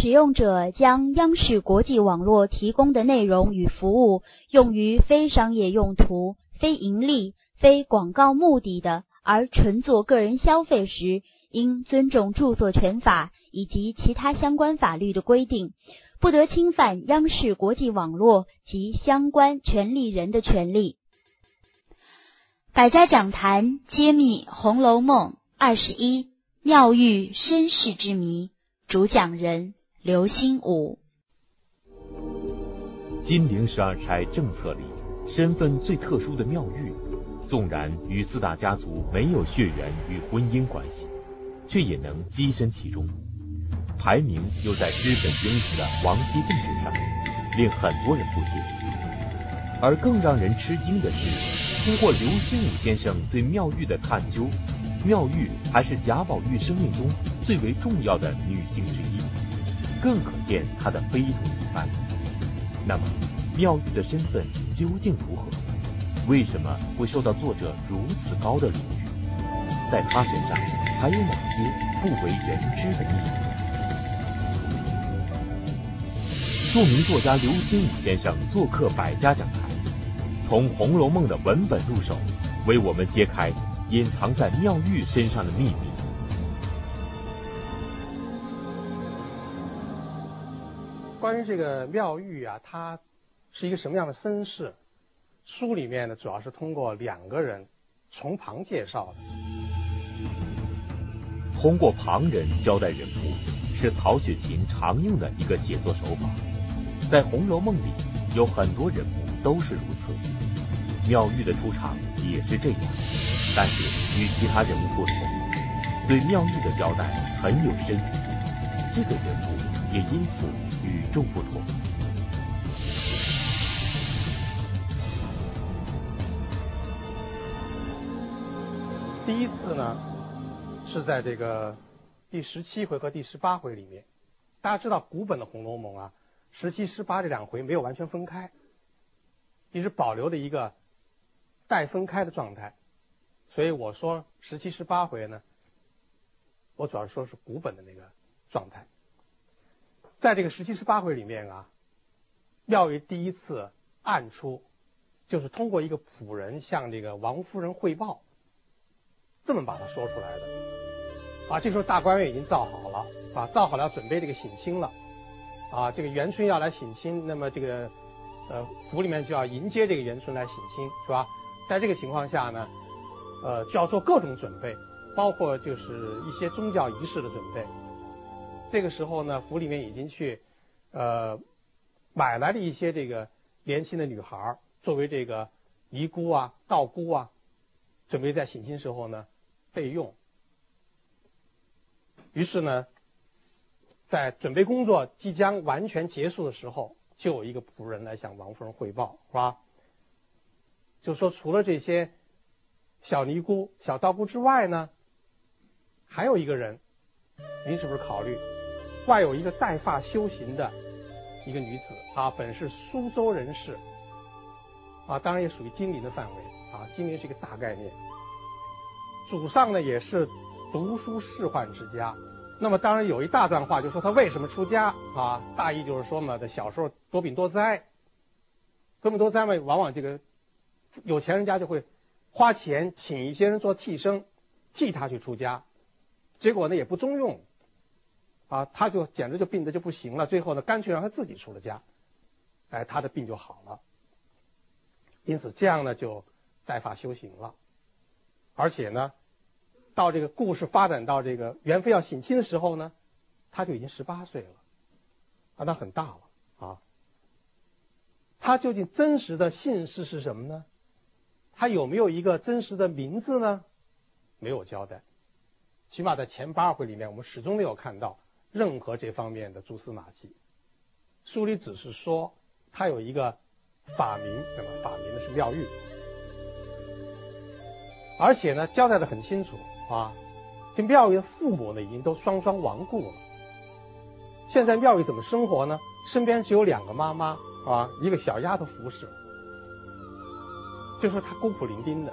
使用者将央视国际网络提供的内容与服务用于非商业用途、非盈利、非广告目的的，而纯做个人消费时，应尊重著作权法以及其他相关法律的规定，不得侵犯央视国际网络及相关权利人的权利。百家讲坛揭秘《红楼梦》二十一妙玉身世之谜，主讲人刘心武。金陵十二钗政策里，身份最特殊的妙玉，纵然与四大家族没有血缘与婚姻关系，却也能跻身其中，排名又在日本英雄的王熙凤之上，令很多人不解。而更让人吃惊的是，通过刘心武先生对妙玉的探究，妙玉还是贾宝玉生命中最为重要的女性之一，更可见他的非同一般。那么，妙玉的身份究竟如何？为什么会受到作者如此高的礼遇？在她身上还有哪些不为人知的秘密？著名作家刘心武先生做客百家讲坛。从《红楼梦》的文本入手，为我们揭开隐藏在妙玉身上的秘密。关于这个妙玉啊，她是一个什么样的身世？书里面呢，主要是通过两个人从旁介绍的。通过旁人交代人物，是曹雪芹常用的一个写作手法。在《红楼梦》里，有很多人物都是如此。妙玉的出场也是这样，但是与其他人物不同，对妙玉的交代很有深意，这个人物也因此与众不同。第一次呢，是在这个第十七回和第十八回里面。大家知道古本的《红楼梦》啊，十七、十八这两回没有完全分开，一直保留的一个。待分开的状态，所以我说十七、十八回呢，我主要说是古本的那个状态。在这个十七、十八回里面啊，妙玉第一次暗出，就是通过一个仆人向这个王夫人汇报，这么把它说出来的。啊，这时候大观园已经造好了，啊，造好了要准备这个省亲了，啊，这个元春要来省亲，那么这个呃府里面就要迎接这个元春来省亲，是吧？在这个情况下呢，呃，就要做各种准备，包括就是一些宗教仪式的准备。这个时候呢，府里面已经去呃买来了一些这个年轻的女孩作为这个尼姑啊、道姑啊，准备在省亲时候呢备用。于是呢，在准备工作即将完全结束的时候，就有一个仆人来向王夫人汇报，是吧？就说除了这些小尼姑、小道姑之外呢，还有一个人，您是不是考虑外有一个带发修行的一个女子啊？本是苏州人士啊，当然也属于金陵的范围啊。金陵是一个大概念，祖上呢也是读书仕宦之家。那么当然有一大段话，就说他为什么出家啊？大意就是说嘛，他小时候多病多灾，多病多灾嘛，往往这个。有钱人家就会花钱请一些人做替身，替他去出家，结果呢也不中用，啊，他就简直就病的就不行了。最后呢，干脆让他自己出了家，哎，他的病就好了。因此这样呢就代发修行了，而且呢，到这个故事发展到这个元妃要省亲的时候呢，他就已经十八岁了，啊，那很大了啊。他究竟真实的姓氏是什么呢？他有没有一个真实的名字呢？没有交代，起码在前八回里面，我们始终没有看到任何这方面的蛛丝马迹。书里只是说他有一个法名，那么法名呢是妙玉，而且呢交代的很清楚啊，这妙玉的父母呢已经都双双亡故了。现在妙玉怎么生活呢？身边只有两个妈妈啊，一个小丫头服侍。就说他孤苦伶仃的，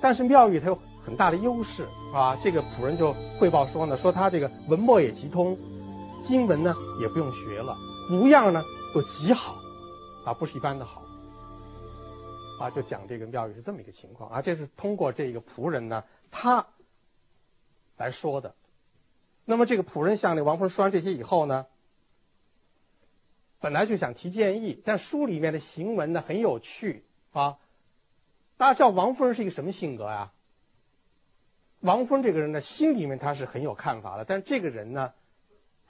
但是妙玉他又很大的优势啊。这个仆人就汇报说呢，说他这个文墨也极通，经文呢也不用学了，模样呢又极好，啊，不是一般的好，啊，就讲这个庙宇是这么一个情况啊，这是通过这个仆人呢他来说的。那么这个仆人向那王夫人说完这些以后呢，本来就想提建议，但书里面的行文呢很有趣啊。大家知道王夫人是一个什么性格呀？王峰这个人呢，心里面他是很有看法的，但这个人呢，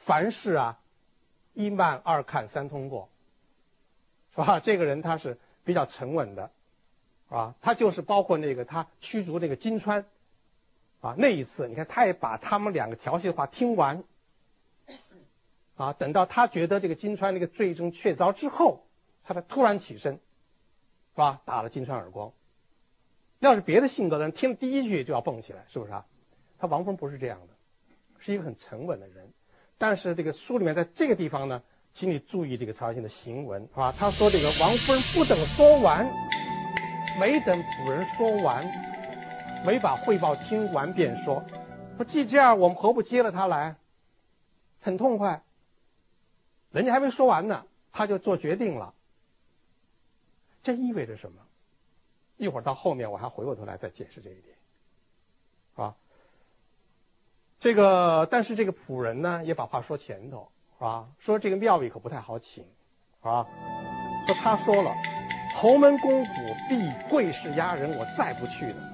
凡事啊一慢二看三通过，是吧？这个人他是比较沉稳的，啊，他就是包括那个他驱逐那个金川，啊，那一次你看他也把他们两个调戏的话听完，啊，等到他觉得这个金川那个罪证确凿之后，他才突然起身，是吧？打了金川耳光。要是别的性格的人，听第一句就要蹦起来，是不是啊？他王峰不是这样的，是一个很沉稳的人。但是这个书里面在这个地方呢，请你注意这个曹雪芹的行文，啊？他说这个王夫人不等说完，没等仆人说完，没把汇报听完便说：“说既这样，我们何不接了他来？很痛快。人家还没说完呢，他就做决定了。这意味着什么？”一会儿到后面我还回过头来再解释这一点，啊，这个但是这个仆人呢也把话说前头，是吧？说这个庙宇可不太好请，啊，说他说了，侯门公府必贵势压人，我再不去了。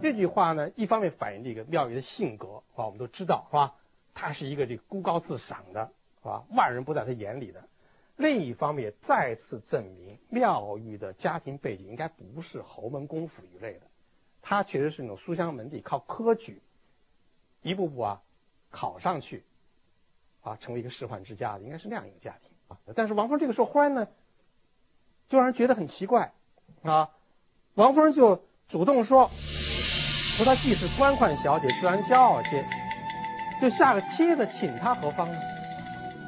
这句话呢，一方面反映这个庙宇的性格，啊，我们都知道，是吧？他是一个这个孤高自赏的，是吧？万人不在他眼里的。另一方面，再次证明妙玉的家庭背景应该不是侯门公府一类的，他确实是那种书香门第，靠科举一步步啊考上去啊，成为一个仕宦之家的，应该是那样一个家庭啊。但是王夫人这个时候忽然呢，就让人觉得很奇怪啊。王夫人就主动说，说她既是官宦小姐，自然骄傲些，就下个帖子请她何方呢？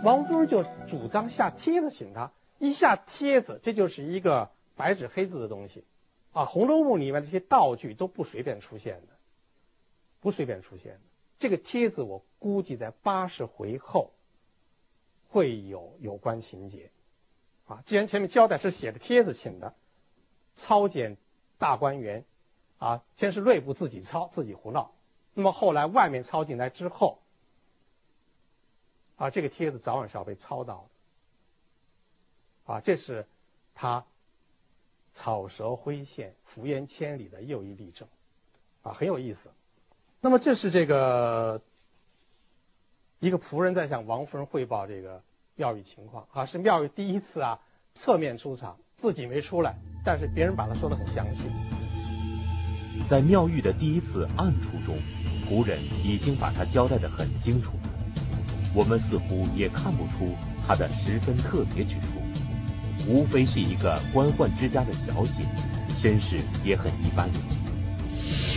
王夫人就主张下帖子请他，一下帖子，这就是一个白纸黑字的东西啊，《红楼梦》里面这些道具都不随便出现的，不随便出现的。这个帖子我估计在八十回后会有有关情节啊。既然前面交代是写的帖子请的，抄检大观园啊，先是内部自己抄自己胡闹，那么后来外面抄进来之后。啊，这个帖子早晚是要被抄到的，啊，这是他草蛇灰线、伏烟千里的又一例证，啊，很有意思。那么这是这个一个仆人在向王夫人汇报这个庙宇情况，啊，是庙宇第一次啊侧面出场，自己没出来，但是别人把他说的很详细。在妙玉的第一次暗处中，仆人已经把他交代的很清楚。我们似乎也看不出他的十分特别之处，无非是一个官宦之家的小姐，身世也很一般，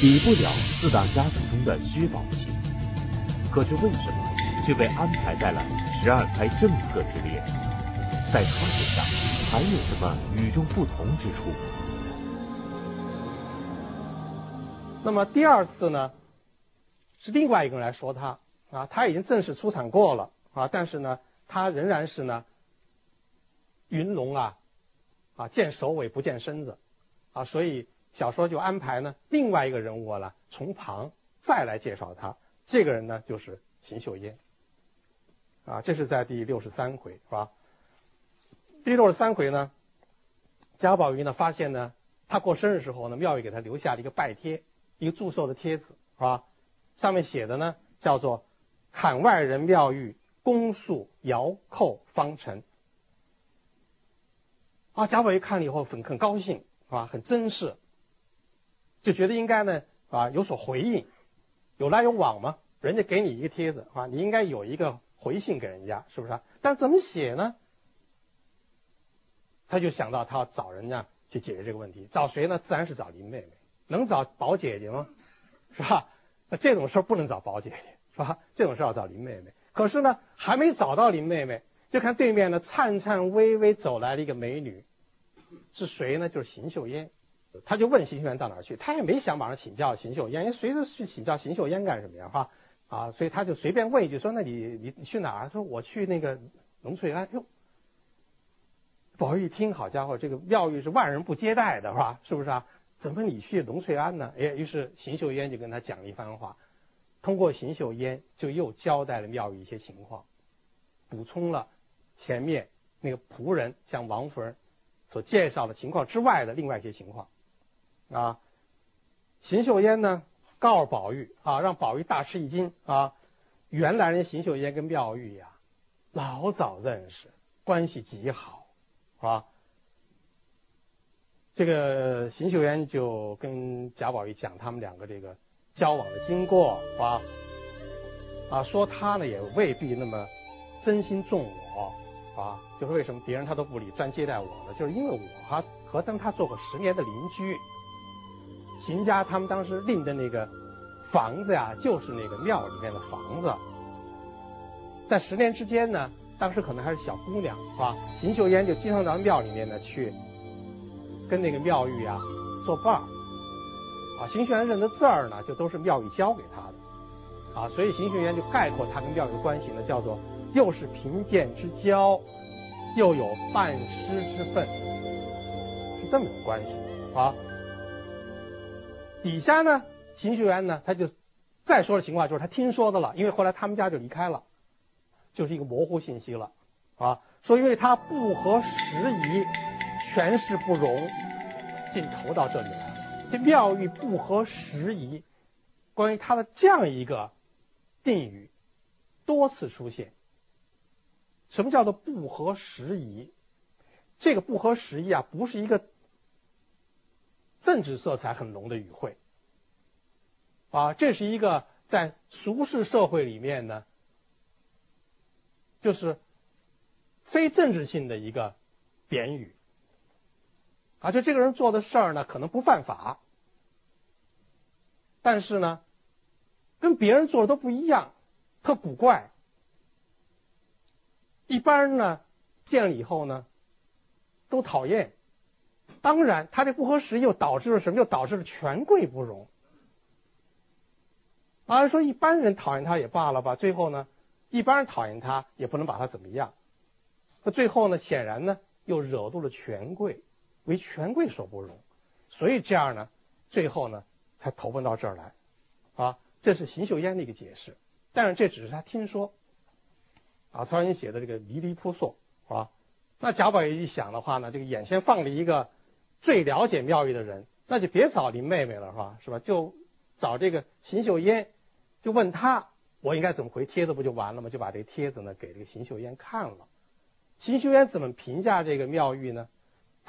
比不了四大家族中的薛宝琴。可是为什么却被安排在了十二开正册之列？在她身上还有什么与众不同之处？那么第二次呢，是另外一个人来说他。啊，他已经正式出场过了啊，但是呢，他仍然是呢，云龙啊，啊见首尾不见身子啊，所以小说就安排呢另外一个人物了，从旁再来介绍他。这个人呢就是秦秀烟啊，这是在第六十三回是吧？第六十三回呢，贾宝玉呢发现呢，他过生日时候呢，庙宇给他留下了一个拜帖，一个祝寿的帖子是吧？上面写的呢叫做。槛外人庙宇，恭肃遥叩方成。啊，贾宝玉看了以后很很高兴，是吧？很珍视，就觉得应该呢啊有所回应，有来有往嘛。人家给你一个帖子啊，你应该有一个回信给人家，是不是？但怎么写呢？他就想到他要找人家去解决这个问题，找谁呢？自然是找林妹妹。能找宝姐姐吗？是吧？那这种事不能找宝姐姐。是吧？这种事要找林妹妹，可是呢，还没找到林妹妹，就看对面呢颤颤巍巍走来了一个美女，是谁呢？就是邢岫烟。他就问邢岫烟到哪儿去，他也没想马上请教邢岫烟，因为随时去请教邢岫烟干什么呀？哈，啊，所以他就随便问一句说：“那你你你去哪儿？”说：“我去那个龙翠庵。”哟，宝玉一听，好家伙，这个妙玉是万人不接待的，是吧？是不是啊？怎么你去龙翠庵呢？哎，于是邢岫烟就跟他讲了一番话，通过邢岫烟就又交代了妙玉一些情况，补充了前面那个仆人向王夫人所介绍的情况之外的另外一些情况啊。邢岫烟呢？告诉宝玉啊，让宝玉大吃一惊啊！原来邢岫烟跟妙玉呀，老早认识，关系极好，啊？这个邢岫烟就跟贾宝玉讲他们两个这个交往的经过，啊？啊，说他呢也未必那么真心重我，啊，就是为什么别人他都不理，专接待我呢？就是因为我哈和跟他做过十年的邻居。秦家他们当时订的那个房子呀，就是那个庙里面的房子。在十年之间呢，当时可能还是小姑娘，是吧？邢秀烟就经常到庙里面呢去跟那个妙玉啊作伴儿。啊，邢岫烟认的字儿呢，就都是妙玉教给他的。啊，所以邢岫烟就概括他跟妙玉的关系呢，叫做又是贫贱之交，又有半师之分，是这么个关系啊。底下呢，邢岫烟呢，他就再说的情况就是他听说的了，因为后来他们家就离开了，就是一个模糊信息了啊。说因为他不合时宜，权势不容，竟投到这里来。这妙玉不合时宜，关于他的这样一个定语多次出现。什么叫做不合时宜？这个不合时宜啊，不是一个。政治色彩很浓的语汇，啊，这是一个在俗世社会里面呢，就是非政治性的一个贬语，啊，就这个人做的事儿呢，可能不犯法，但是呢，跟别人做的都不一样，特古怪，一般人呢见了以后呢，都讨厌。当然，他这不合时宜又导致了什么？又导致了权贵不容。而说一般人讨厌他也罢了吧，最后呢，一般人讨厌他也不能把他怎么样。那最后呢，显然呢，又惹怒了权贵，为权贵所不容。所以这样呢，最后呢，才投奔到这儿来。啊，这是邢岫烟的一个解释。但是这只是他听说。啊，曹云写的这个迷离扑朔，啊，那贾宝玉一想的话呢，这个眼前放了一个。最了解妙玉的人，那就别找林妹妹了，是吧？是吧？就找这个邢岫烟，就问他，我应该怎么回帖子，不就完了吗？就把这个帖子呢给这个邢岫烟看了。邢岫烟怎么评价这个妙玉呢？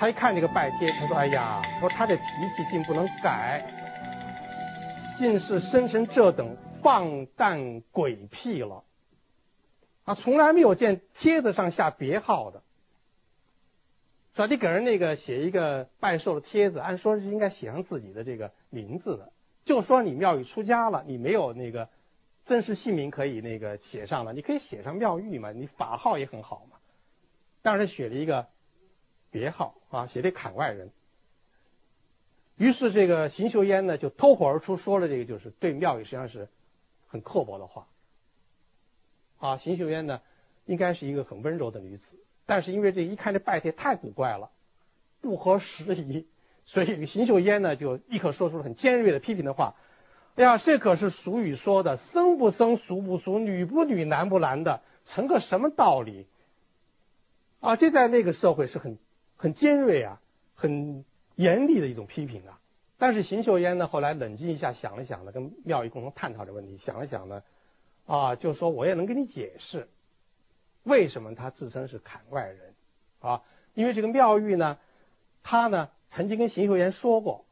他一看这个拜帖，他说：“哎呀，说他这脾气竟不能改，竟是生成这等放荡鬼癖了。啊，从来没有见帖子上下别号的。”说你给人那个写一个拜寿的帖子，按说是应该写上自己的这个名字的。就说你妙玉出家了，你没有那个真实姓名可以那个写上了，你可以写上妙玉嘛，你法号也很好嘛。但是他写了一个别号啊，写的坎外人。于是这个邢岫烟呢就脱口而出说了这个就是对妙宇实际上是很刻薄的话。啊，邢岫烟呢应该是一个很温柔的女子。但是因为这一看这拜帖太古怪了，不合时宜，所以邢岫烟呢就立刻说出了很尖锐的批评的话。哎呀，这可是俗语说的“生不生，熟不熟，女不女，男不男”的，成个什么道理？啊，这在那个社会是很很尖锐啊，很严厉的一种批评啊。但是邢岫烟呢后来冷静一下想了想呢，跟妙玉共同探讨这问题，想了想呢，啊，就说我也能跟你解释。为什么他自称是槛外人啊？因为这个妙玉呢，他呢曾经跟邢岫烟说过，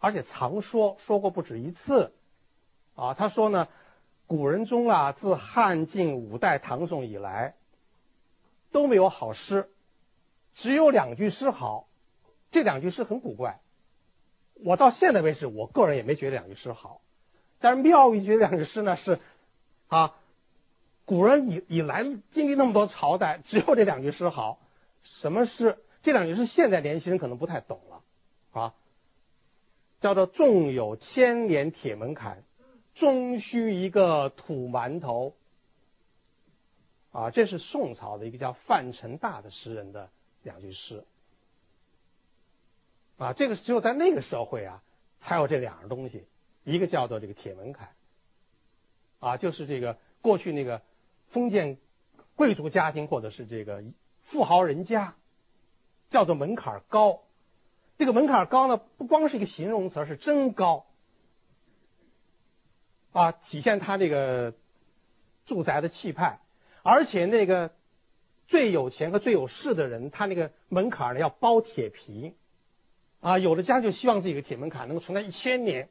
而且常说说过不止一次啊。他说呢，古人中啊，自汉晋五代唐宋以来都没有好诗，只有两句诗好。这两句诗很古怪，我到现在为止，我个人也没觉得两句诗好。但是妙玉觉得两句诗呢是啊。古人以以来经历那么多朝代，只有这两句诗好。什么诗？这两句诗现在年轻人可能不太懂了啊。叫做“纵有千年铁门槛，终须一个土馒头。啊，这是宋朝的一个叫范成大的诗人的两句诗。啊，这个只有在那个社会啊，才有这两样东西，一个叫做这个铁门槛，啊，就是这个过去那个封建贵族家庭或者是这个富豪人家，叫做门槛高。这个门槛高呢，不光是一个形容词，是真高，啊，体现他这个住宅的气派。而且那个最有钱和最有势的人，他那个门槛呢要包铁皮，啊，有的家就希望自己个铁门槛能够存在一千年，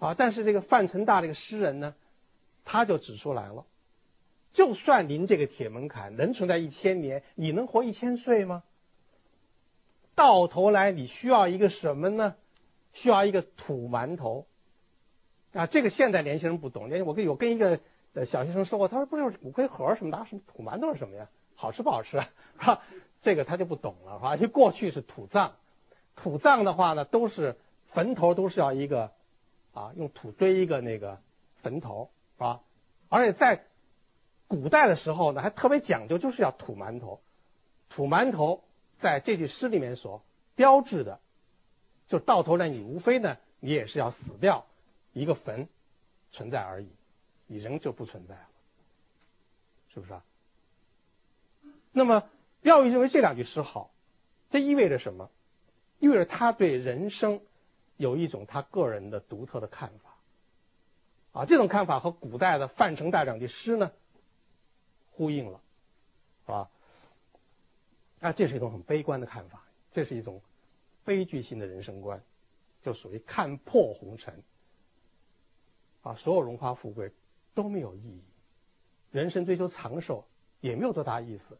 啊，但是这个范成大这个诗人呢，他就指出来了，就算您这个铁门槛能存在一千年，你能活一千岁吗？到头来你需要一个什么呢？需要一个土馒头，啊，这个现在年轻人不懂，我跟我跟一个。呃，小学生说过，他说不是骨灰盒什么的，什么土馒头是什么呀？好吃不好吃？是吧？这个他就不懂了，是吧？就过去是土葬，土葬的话呢，都是坟头都是要一个啊，用土堆一个那个坟头，是吧？而且在古代的时候呢，还特别讲究，就是要土馒头。土馒头在这句诗里面所标志的，就到头来你无非呢，你也是要死掉，一个坟存在而已。你人就不存在了，是不是啊？那么廖玉认为这两句诗好，这意味着什么？意味着他对人生有一种他个人的独特的看法啊。这种看法和古代的范成大两句诗呢呼应了，是吧？啊，这是一种很悲观的看法，这是一种悲剧性的人生观，就属于看破红尘啊，所有荣华富贵。都没有意义，人生追求长寿也没有多大意思，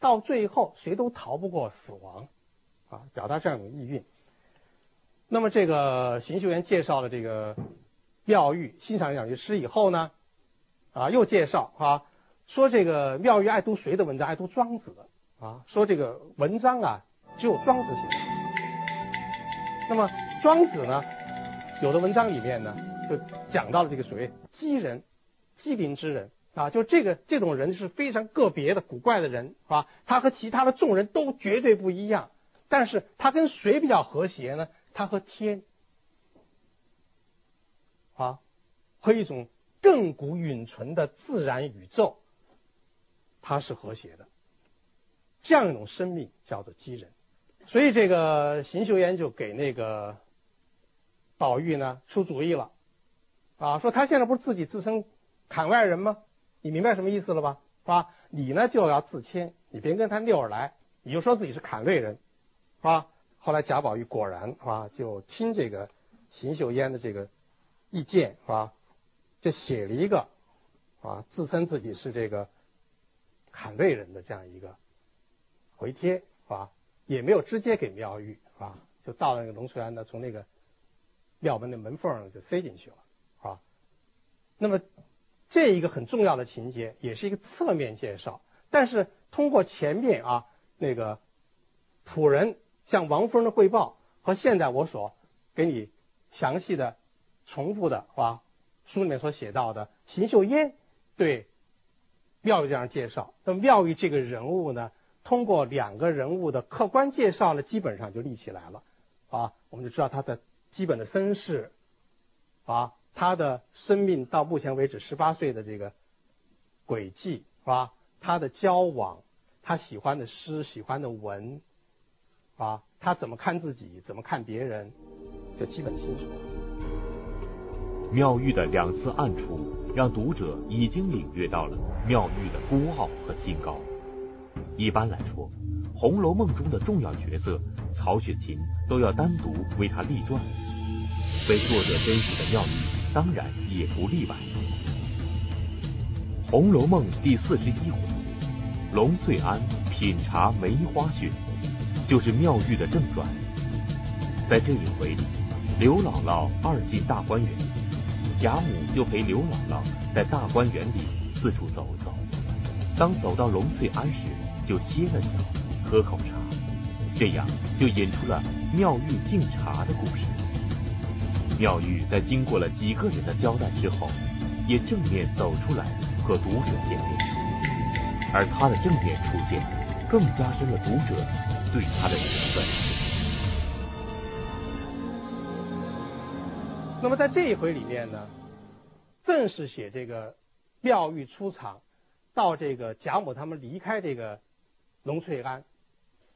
到最后谁都逃不过死亡，啊，表达这样一种意蕴。那么这个邢秀元介绍了这个妙玉，欣赏两句诗以后呢，啊，又介绍啊，说这个妙玉爱读谁的文章？爱读庄子啊，说这个文章啊，只有庄子写。那么庄子呢，有的文章里面呢，就讲到了这个所谓机人。机灵之人啊，就这个这种人是非常个别的古怪的人，是吧？他和其他的众人都绝对不一样，但是他跟谁比较和谐呢？他和天啊，和一种亘古永存的自然宇宙，它是和谐的。这样一种生命叫做机人，所以这个邢岫烟就给那个宝玉呢出主意了啊，说他现在不是自己自称。砍外人吗？你明白什么意思了吧？是吧？你呢就要自谦，你别跟他溜着来，你就说自己是砍瑞人，是吧？后来贾宝玉果然是吧，就听这个邢岫烟的这个意见是吧，就写了一个啊，自称自己是这个砍瑞人的这样一个回帖是吧？也没有直接给妙玉是吧？就到了那个龙翠庵呢，从那个庙门的门缝上就塞进去了是吧？那么。这一个很重要的情节，也是一个侧面介绍。但是通过前面啊那个仆人向王夫人的汇报，和现在我所给你详细的重复的啊书里面所写到的邢岫烟对妙玉这样介绍，那么妙玉这个人物呢，通过两个人物的客观介绍呢，基本上就立起来了啊，我们就知道他的基本的身世啊。他的生命到目前为止十八岁的这个轨迹是吧？他的交往，他喜欢的诗，喜欢的文，啊，他怎么看自己，怎么看别人，就基本清楚。妙玉的两次暗处，让读者已经领略到了妙玉的孤傲和清高。一般来说，《红楼梦》中的重要角色，曹雪芹都要单独为他立传。为作者真实的妙玉。当然也不例外。《红楼梦》第四十一回，龙翠庵品茶梅花雪，就是妙玉的正传。在这一回里，刘姥姥二进大观园，贾母就陪刘姥姥在大观园里四处走走。当走到龙翠庵时，就歇了脚，喝口茶，这样就引出了妙玉敬茶的故事。妙玉在经过了几个人的交代之后，也正面走出来和读者见面，而他的正面出现，更加深了读者对他的评论。那么在这一回里面呢，正是写这个妙玉出场，到这个贾母他们离开这个龙翠庵，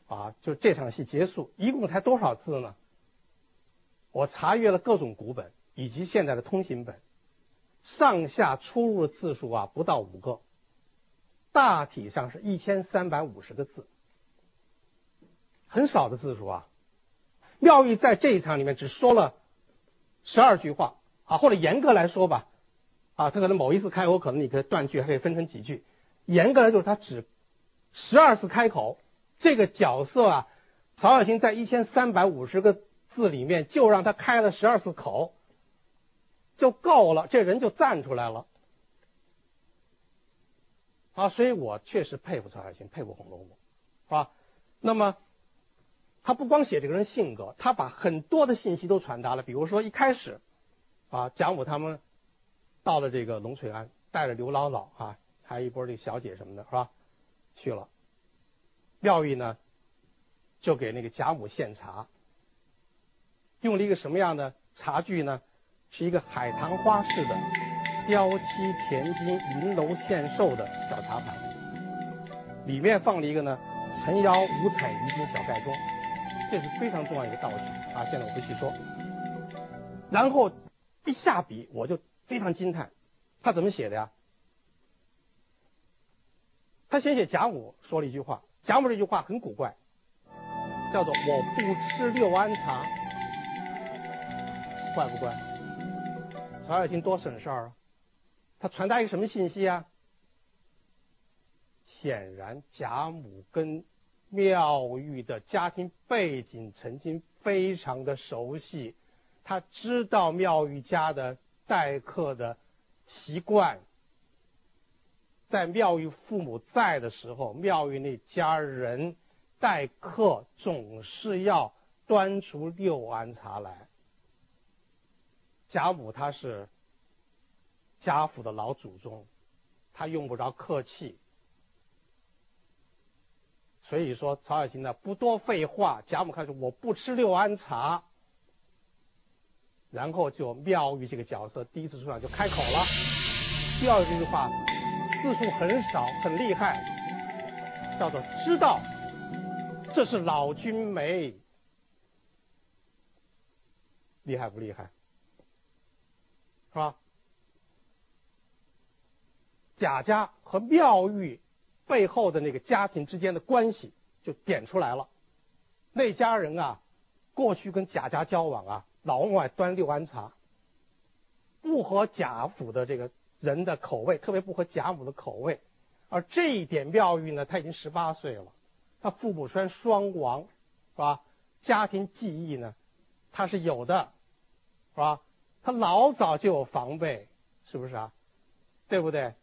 啊，就这场戏结束，一共才多少字呢？我查阅了各种古本以及现在的通行本，上下出入的字数啊不到五个，大体上是一千三百五十个字，很少的字数啊。妙玉在这一场里面只说了十二句话啊，或者严格来说吧，啊，他可能某一次开口，可能你可以断句还可以分成几句。严格来说，他只十二次开口，这个角色啊，曹雪芹在一千三百五十个。字里面就让他开了十二次口，就够了，这人就站出来了啊！所以我确实佩服曹雪芹，佩服《红楼梦》，是吧？那么他不光写这个人性格，他把很多的信息都传达了。比如说一开始啊，贾母他们到了这个龙翠庵，带着刘姥姥啊，还有一波这个小姐什么的，是吧？去了，妙玉呢就给那个贾母献茶。用了一个什么样的茶具呢？是一个海棠花式的雕漆填金银楼献寿的小茶盘，里面放了一个呢陈窑五彩云金小盖钟，这是非常重要一个道具啊！现在我不细说。然后一下笔，我就非常惊叹，他怎么写的呀？他先写贾母说了一句话，贾母这句话很古怪，叫做“我不吃六安茶”。怪不怪？曹雪芹多省事儿啊！他传达一个什么信息啊？显然贾母跟妙玉的家庭背景曾经非常的熟悉，他知道妙玉家的待客的习惯，在妙玉父母在的时候，妙玉那家人待客总是要端出六安茶来。贾母她是贾府的老祖宗，她用不着客气，所以说曹雪芹呢不多废话，贾母开始我不吃六安茶，然后就妙玉这个角色第一次出场就开口了，第二句话字数很少，很厉害，叫做知道这是老君眉，厉害不厉害？是吧？贾家和妙玉背后的那个家庭之间的关系就点出来了。那家人啊，过去跟贾家交往啊，老往外端六安茶，不合贾府的这个人的口味，特别不合贾母的口味。而这一点，妙玉呢，他已经十八岁了，他父母虽然双亡，是吧？家庭记忆呢，他是有的，是吧？他老早就有防备，是不是啊？对不对？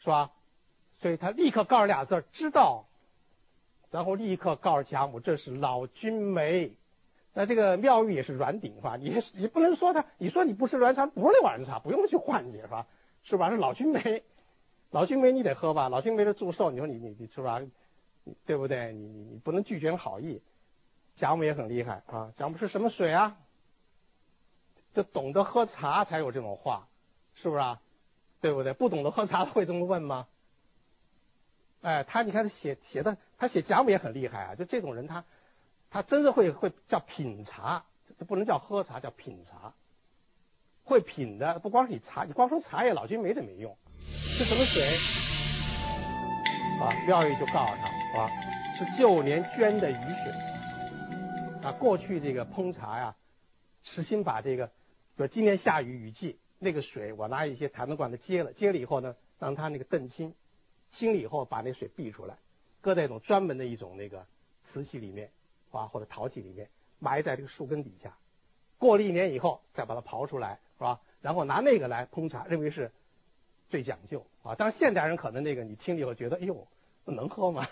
是吧？所以他立刻告诉俩字知道，然后立刻告诉贾母：“这是老君梅。”那这个妙玉也是软顶吧？你你不能说他，你说你不吃软茶，不是那碗茶，不用去换去是吧？是吧？是老君梅，老君梅你得喝吧？老君梅的祝寿，你说你你你是吧？对不对？你你你不能拒绝好意。贾母也很厉害啊！贾母是什么水啊？就懂得喝茶才有这种话，是不是啊？对不对？不懂得喝茶会这么问吗？哎，他你看他写写的，他写贾母也很厉害啊。就这种人，他他真是会会叫品茶，这不能叫喝茶，叫品茶。会品的不光是你茶，你光说茶叶老君没这没用。是什么水？啊，妙玉就告诉他啊，是旧年捐的雨水。啊，过去这个烹茶呀，实心把这个。说今年下雨雨季，那个水我拿一些坛子罐子接了，接了以后呢，让它那个澄清，清了以后把那水避出来，搁在一种专门的一种那个瓷器里面啊或者陶器里面，埋在这个树根底下，过了一年以后再把它刨出来，是吧？然后拿那个来烹茶，认为是最讲究啊。当然现代人可能那个你听了以后觉得，哎呦，能喝吗？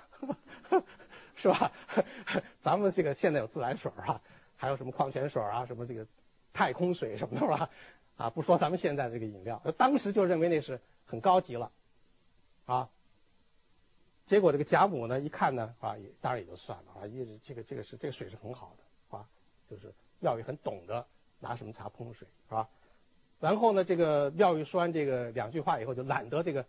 是吧？咱们这个现在有自来水啊，还有什么矿泉水啊，什么这个。太空水什么的吧？啊，不说咱们现在这个饮料，当时就认为那是很高级了，啊。结果这个贾母呢一看呢啊，也当然也就算了啊，一直这个这个是这个水是很好的啊，就是妙玉很懂得拿什么茶烹水是吧？然后呢，这个妙玉说完这个两句话以后，就懒得这个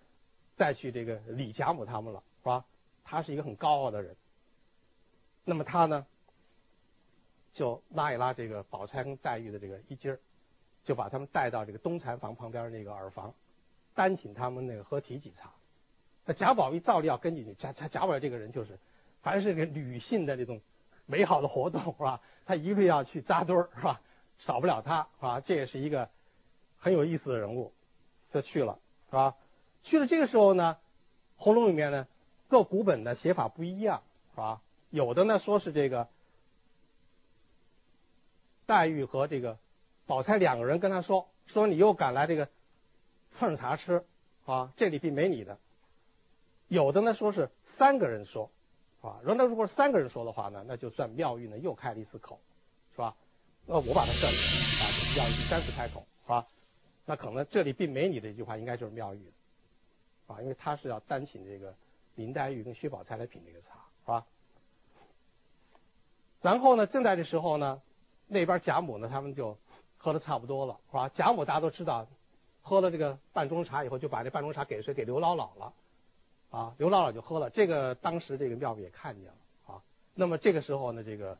再去这个理贾母他们了是吧？他是一个很高傲的人，那么他呢就拉一拉这个宝钗跟黛玉的这个衣襟儿，就把他们带到这个东禅房旁边那个耳房，单请他们那个喝提几茶。那贾宝玉照例要跟进去。贾贾贾宝玉这个人就是，凡是个女性的这种美好的活动是吧？他一定要去扎堆儿是吧？少不了他啊？这也是一个很有意思的人物，就去了是吧？去了这个时候呢，《红楼》里面呢各古本的写法不一样是吧？有的呢说是这个黛玉和这个宝钗两个人跟他说说你又敢来这个蹭茶吃啊？这里并没你的。有的呢说是三个人说，啊，如果如果三个人说的话呢，那就算妙玉呢又开了一次口，是吧？那我把它算啊，妙玉第三次开口，是吧？那可能这里并没你的一句话，应该就是妙玉，啊，因为他是要单请这个林黛玉跟薛宝钗来品这个茶，是吧？然后呢，正在这时候呢，那边贾母呢他们就喝的差不多了，是吧？贾母大家都知道，喝了这个半盅茶以后，就把这半盅茶给谁？给刘姥姥了。啊，刘姥姥就喝了，这个当时这个妙玉也看见了啊。那么这个时候呢，这个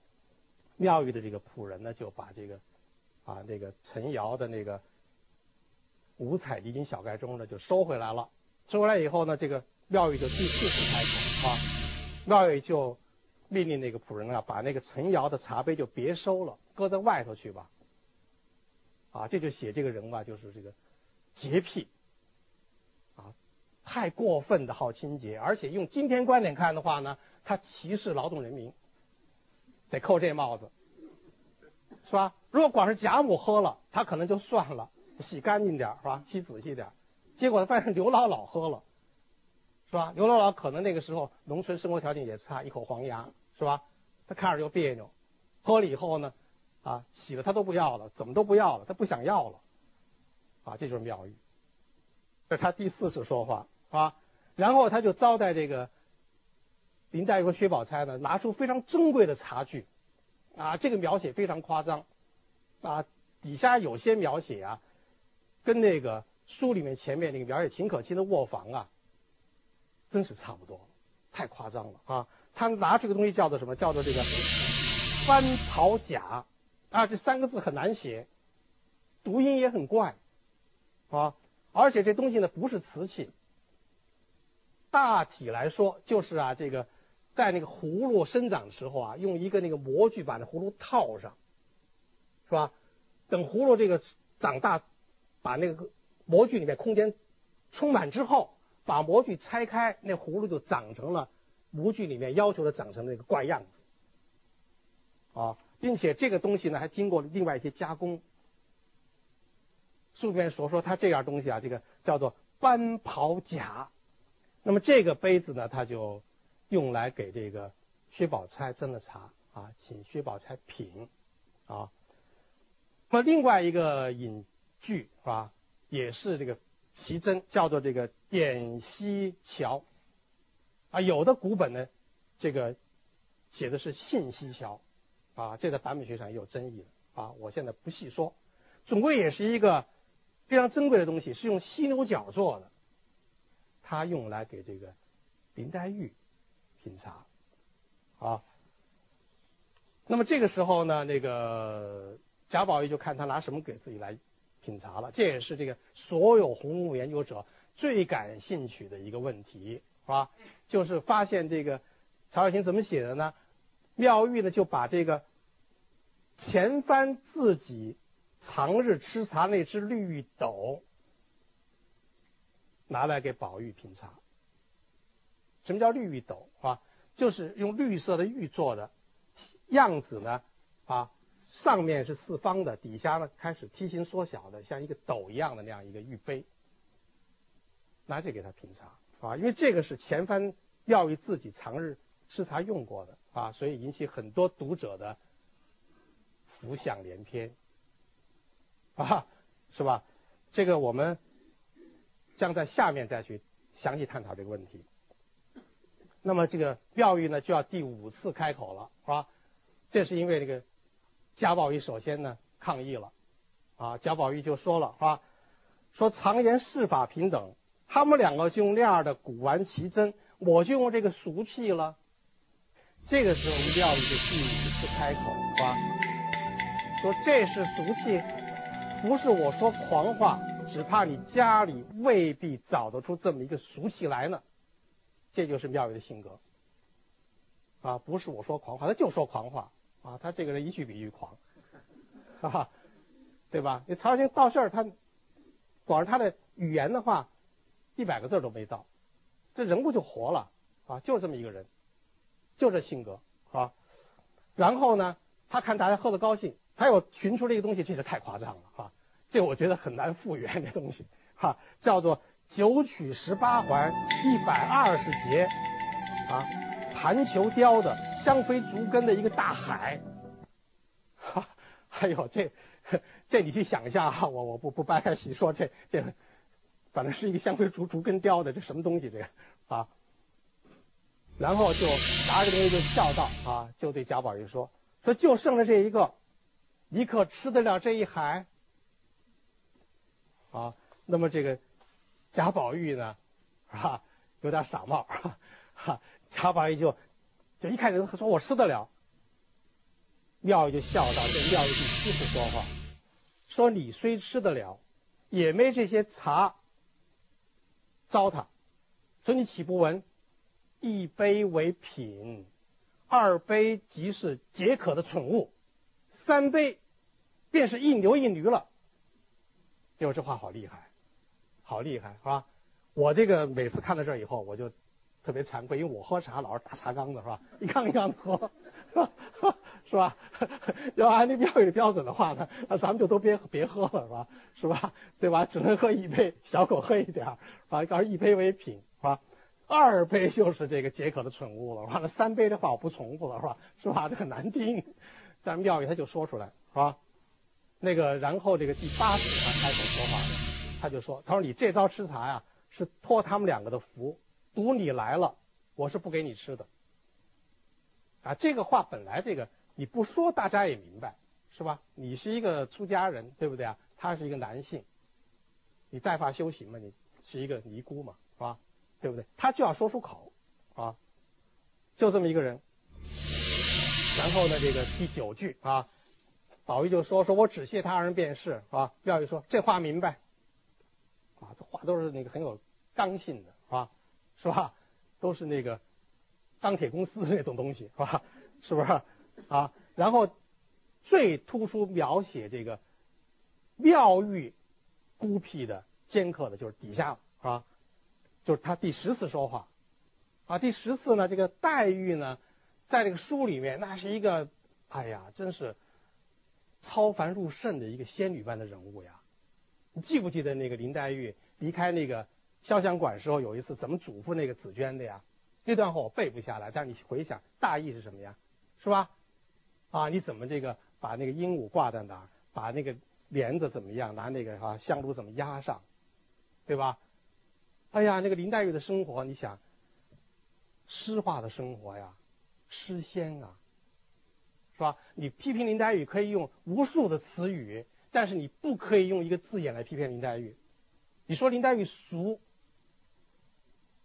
妙玉的这个仆人呢，就把这个啊那个陈瑶的那个五彩离金小盖钟呢，就收回来了。收回来以后呢，这个妙玉就第四次开口啊，妙玉就命令那个仆人啊，把那个陈瑶的茶杯就别收了，搁在外头去吧。啊，这就写这个人吧，就是这个洁癖啊。太过分的好清洁，而且用今天观点看的话呢，他歧视劳动人民，得扣这帽子，是吧？如果光是贾母喝了，他可能就算了，洗干净点是吧？洗仔细点结果发现刘姥姥喝了，是吧？刘姥姥可能那个时候农村生活条件也差，一口黄牙，是吧？他看着就别扭，喝了以后呢，啊，洗了他都不要了，怎么都不要了，他不想要了，啊，这就是妙玉。这是他第四次说话啊，然后他就招待这个林黛玉和薛宝钗呢，拿出非常珍贵的茶具啊，这个描写非常夸张啊，底下有些描写啊，跟那个书里面前面那个描写秦可卿的卧房啊，真是差不多，太夸张了啊！他拿这个东西叫做什么？叫做这个翻草甲啊，这三个字很难写，读音也很怪啊。而且这东西呢不是瓷器，大体来说就是啊，这个在那个葫芦生长的时候啊，用一个那个模具把那葫芦套上，是吧？等葫芦这个长大，把那个模具里面空间充满之后，把模具拆开，那葫芦就长成了模具里面要求的长成那个怪样子啊，并且这个东西呢还经过另外一些加工。书里面所说，它这样东西啊，这个叫做斑袍甲。那么这个杯子呢，它就用来给这个薛宝钗斟了茶啊，请薛宝钗品啊。那么另外一个引句是吧，也是这个奇珍，叫做这个点溪桥啊。有的古本呢，这个写的是信息桥啊，这在版本学上也有争议的啊。我现在不细说，总归也是一个。非常珍贵的东西是用犀牛角做的，它用来给这个林黛玉品茶啊。那么这个时候呢，那个贾宝玉就看他拿什么给自己来品茶了。这也是这个所有红楼梦研究者最感兴趣的一个问题，啊？就是发现这个曹雪芹怎么写的呢？妙玉呢就把这个前番自己。常日吃茶那只绿玉斗，拿来给宝玉品茶。什么叫绿玉斗啊？就是用绿色的玉做的，样子呢啊，上面是四方的，底下呢开始梯形缩小的，像一个斗一样的那样一个玉杯，拿去给他品茶啊。因为这个是前番妙玉自己常日吃茶用过的啊，所以引起很多读者的浮想联翩。啊，是吧？这个我们将在下面再去详细探讨这个问题。那么这个妙玉呢，就要第五次开口了，是吧？这是因为这个贾宝玉首先呢抗议了，啊，贾宝玉就说了，是吧？说常言世法平等，他们两个就用那样的古玩奇珍，我就用这个俗气了。这个时候妙玉就第一次开口，是吧？说这是俗气，不是我说狂话，只怕你家里未必找得出这么一个俗气来呢。这就是妙玉的性格，啊，不是我说狂话，他就说狂话，啊，他这个人一句比一句狂，哈 哈，对吧？你曹雪芹到这儿，他光是他的语言的话，一百个字都没到，这人物就活了，啊，就这么一个人，就这性格，啊，然后呢，他看大家喝的高兴，他又寻出这个东西，这是太夸张了，哈，这我觉得很难复原这东西，哈，叫做。九曲十八环，一百二十节，啊，盘球雕的香妃竹根的一个大海，哈，还有这 这你去想一下哈，我我不不掰开细说，这这反正是一个香灰竹竹根雕的，这什么东西这个啊？然后就拿着东西就笑道啊，就对贾宝玉说说就剩了这一个，你可吃得了这一海？啊，那么这个。贾宝玉呢，是吧？有点傻帽，哈。贾宝玉就就一看人，说我吃得了。妙玉就笑道：“这妙玉第七次说话，说你虽吃得了，也没这些茶糟蹋。说你岂不闻？一杯为品，二杯即是解渴的蠢物，三杯便是一牛一驴了。哟，这话好厉害。”好厉害是吧？我这个每次看到这儿以后，我就特别惭愧，因为我喝茶老是大茶缸子是吧？一缸一缸的喝，是吧？要按那标准标准的话呢，那咱们就都别别喝了是吧？是吧？对吧？只能喝一杯，小口喝一点儿，啊，告诉一杯为品是吧？二杯就是这个解渴的蠢物了，完了三杯的话我不重复了是吧？是吧？这很难听，但庙宇他就说出来是吧？那个然后这个第八次他开口说话了。他就说：“他说你这招吃茶呀，是托他们两个的福，赌你来了，我是不给你吃的。”啊，这个话本来这个你不说，大家也明白，是吧？你是一个出家人，对不对啊？他是一个男性，你带发修行嘛，你是一个尼姑嘛，是吧？对不对？他就要说出口啊，就这么一个人。然后呢，这个第九句啊，宝玉就说：“说我只谢他二人便是。”啊，妙玉说：“这话明白。”啊，这话都是那个很有刚性的，啊？是吧？都是那个钢铁公司那种东西，是吧？是不是？啊，然后最突出描写这个妙玉孤僻的尖刻的，就是底下，是吧？就是他第十次说话，啊，第十次呢，这个黛玉呢，在这个书里面，那是一个，哎呀，真是超凡入圣的一个仙女般的人物呀。你记不记得那个林黛玉离开那个潇湘馆时候，有一次怎么嘱咐那个紫娟的呀？那段话我背不下来，但是你回想大意是什么呀？是吧？啊，你怎么这个把那个鹦鹉挂在哪？把那个帘子怎么样？拿那个啊香炉怎么压上？对吧？哎呀，那个林黛玉的生活，你想，诗化的生活呀，诗仙啊，是吧？你批评林黛玉可以用无数的词语。但是你不可以用一个字眼来批评林黛玉，你说林黛玉俗，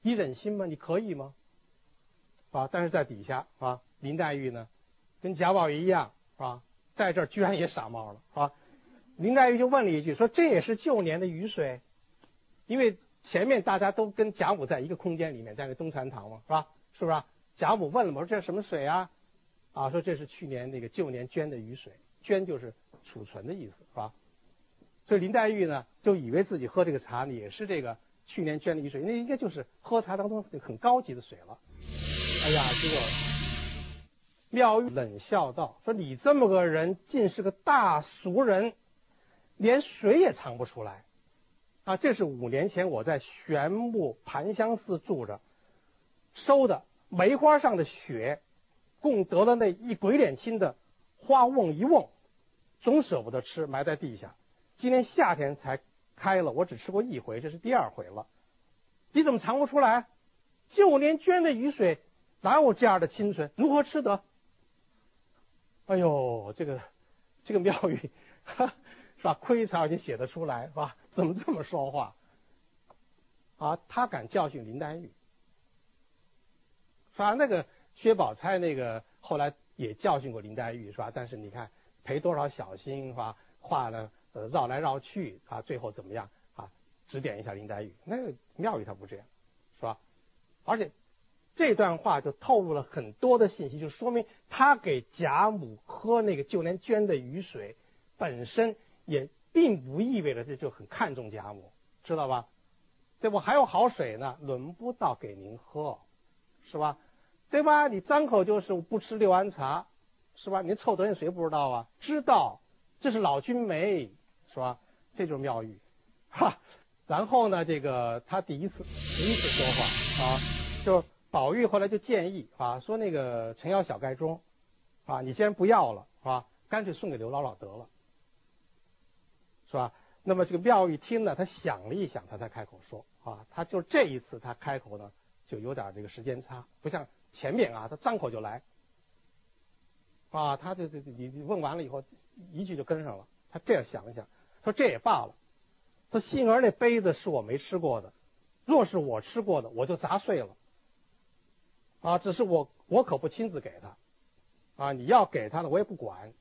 你忍心吗？你可以吗？啊！但是在底下啊，林黛玉呢，跟贾宝玉一样啊，在这儿居然也傻冒了啊！林黛玉就问了一句，说这也是旧年的雨水，因为前面大家都跟贾母在一个空间里面，在那东禅堂嘛，是吧？是不是？贾母问了嘛，说这是什么水啊？啊，说这是去年那个旧年捐的雨水，捐就是。储存的意思是吧？所以林黛玉呢，就以为自己喝这个茶也是这个去年捐的雨水，那应该就是喝茶当中很高级的水了。哎呀，结果妙玉冷笑道：“说你这么个人，竟是个大俗人，连水也尝不出来啊！这是五年前我在玄木盘香寺住着收的梅花上的雪，共得了那一鬼脸青的花瓮一瓮。”总舍不得吃，埋在地下。今年夏天才开了，我只吃过一回，这是第二回了。你怎么尝不出来？就连捐的雨水，哪有这样的清纯？如何吃得？哎呦，这个这个妙语，是吧？亏才已经写得出来，是吧？怎么这么说话？啊，他敢教训林黛玉，是吧？那个薛宝钗那个后来也教训过林黛玉，是吧？但是你看赔多少小心，是吧？话呢，呃，绕来绕去，啊，最后怎么样？啊，指点一下林黛玉。那个妙玉他不这样，是吧？而且这段话就透露了很多的信息，就说明他给贾母喝那个就连捐的雨水，本身也并不意味着这就很看重贾母，知道吧？对不？还有好水呢，轮不到给您喝，是吧？对吧？你张口就是不吃六安茶，是吧？您臭德行谁不知道啊？知道，这是老君梅，是吧？这就是妙玉，哈。然后呢，这个他第一次第一次说话啊，就宝玉后来就建议啊，说那个陈瑶小盖钟啊，你既然不要了，是吧？干脆送给刘姥姥得了，是吧？那么这个妙玉听呢，他想了一想，他才开口说啊，他就这一次他开口呢，就有点这个时间差，不像前面啊，他张口就来啊，他这这你你问完了以后，一句就跟上了。他这样想了想，说这也罢了。说杏儿那杯子是我没吃过的，若是我吃过的，我就砸碎了啊。只是我我可不亲自给他啊，你要给他的我也不管，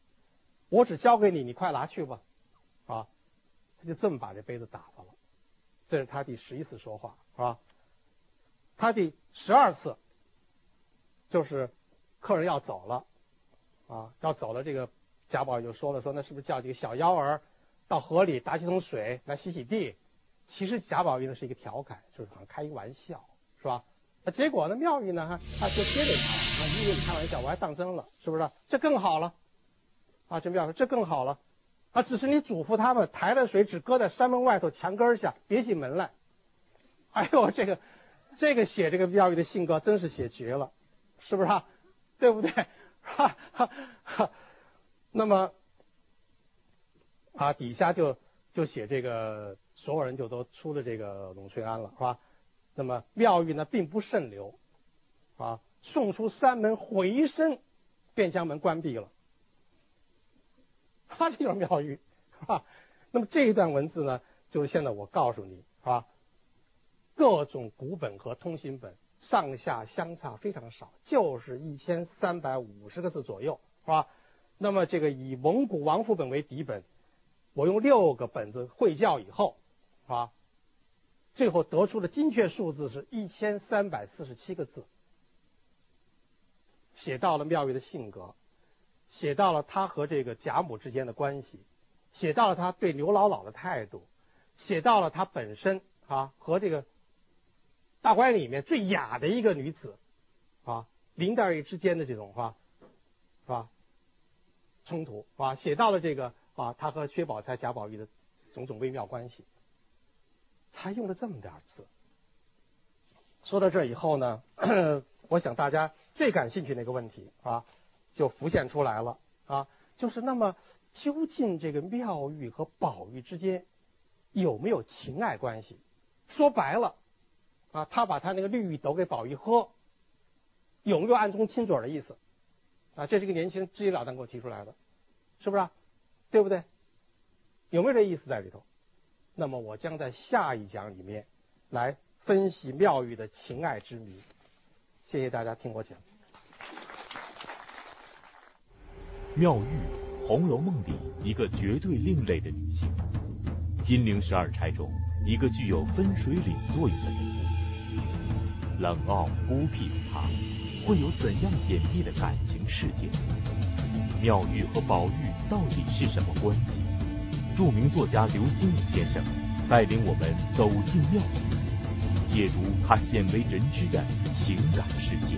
我只交给你，你快拿去吧啊。他就这么把这杯子打发了，这是他第十一次说话，是吧？他第十二次就是客人要走了，啊，要走了，这个贾宝玉就说了，说那是不是叫几个小妖儿到河里打几桶水来洗洗地？其实贾宝玉呢是一个调侃，就是好像开一个玩笑，是吧？那结果呢，妙玉呢，哈，他就接着他，啊，因为你开玩笑，我还当真了，是不是？这更好了，啊，这妙说这更好了。啊，只是你嘱咐他们抬了水只搁在山门外头墙根下，别进门来。哎呦，这个这个写这个妙玉的性格真是写绝了，是不是？对不对？哈哈哈。那么啊，底下就就写这个所有人就都出了这个永翠庵了，是吧？那么妙玉呢，并不甚留啊，送出山门，回身便将门关闭了。他这就是妙玉，是吧？那么这一段文字呢，就是现在我告诉你，是吧？各种古本和通行本上下相差非常少，就是一千三百五十个字左右，是吧？那么这个以蒙古王府本为底本，我用六个本子会校以后，啊？最后得出的精确数字是一千三百四十七个字，写到了妙玉的性格。写到了他和这个贾母之间的关系，写到了他对刘姥姥的态度，写到了他本身啊和这个大观园里面最雅的一个女子啊林黛玉之间的这种啊是吧冲突啊写到了这个啊他和薛宝钗贾宝玉的种种微妙关系，才用了这么点字。说到这以后呢，我想大家最感兴趣那个问题啊。就浮现出来了啊，就是那么究竟这个妙玉和宝玉之间有没有情爱关系？说白了啊，他把他那个绿玉斗给宝玉喝，有没有暗中亲嘴的意思？啊，这是一个年轻人直截了当给我提出来的，是不是？对不对？有没有这意思在里头？那么我将在下一讲里面来分析妙玉的情爱之谜。谢谢大家听我讲。妙玉，《红楼梦》里一个绝对另类的女性，金陵十二钗中一个具有分水岭作用的人物。冷傲孤僻的她，会有怎样隐秘的感情世界？妙玉和宝玉到底是什么关系？著名作家刘心武先生带领我们走进妙玉，解读他鲜为人知的情感世界。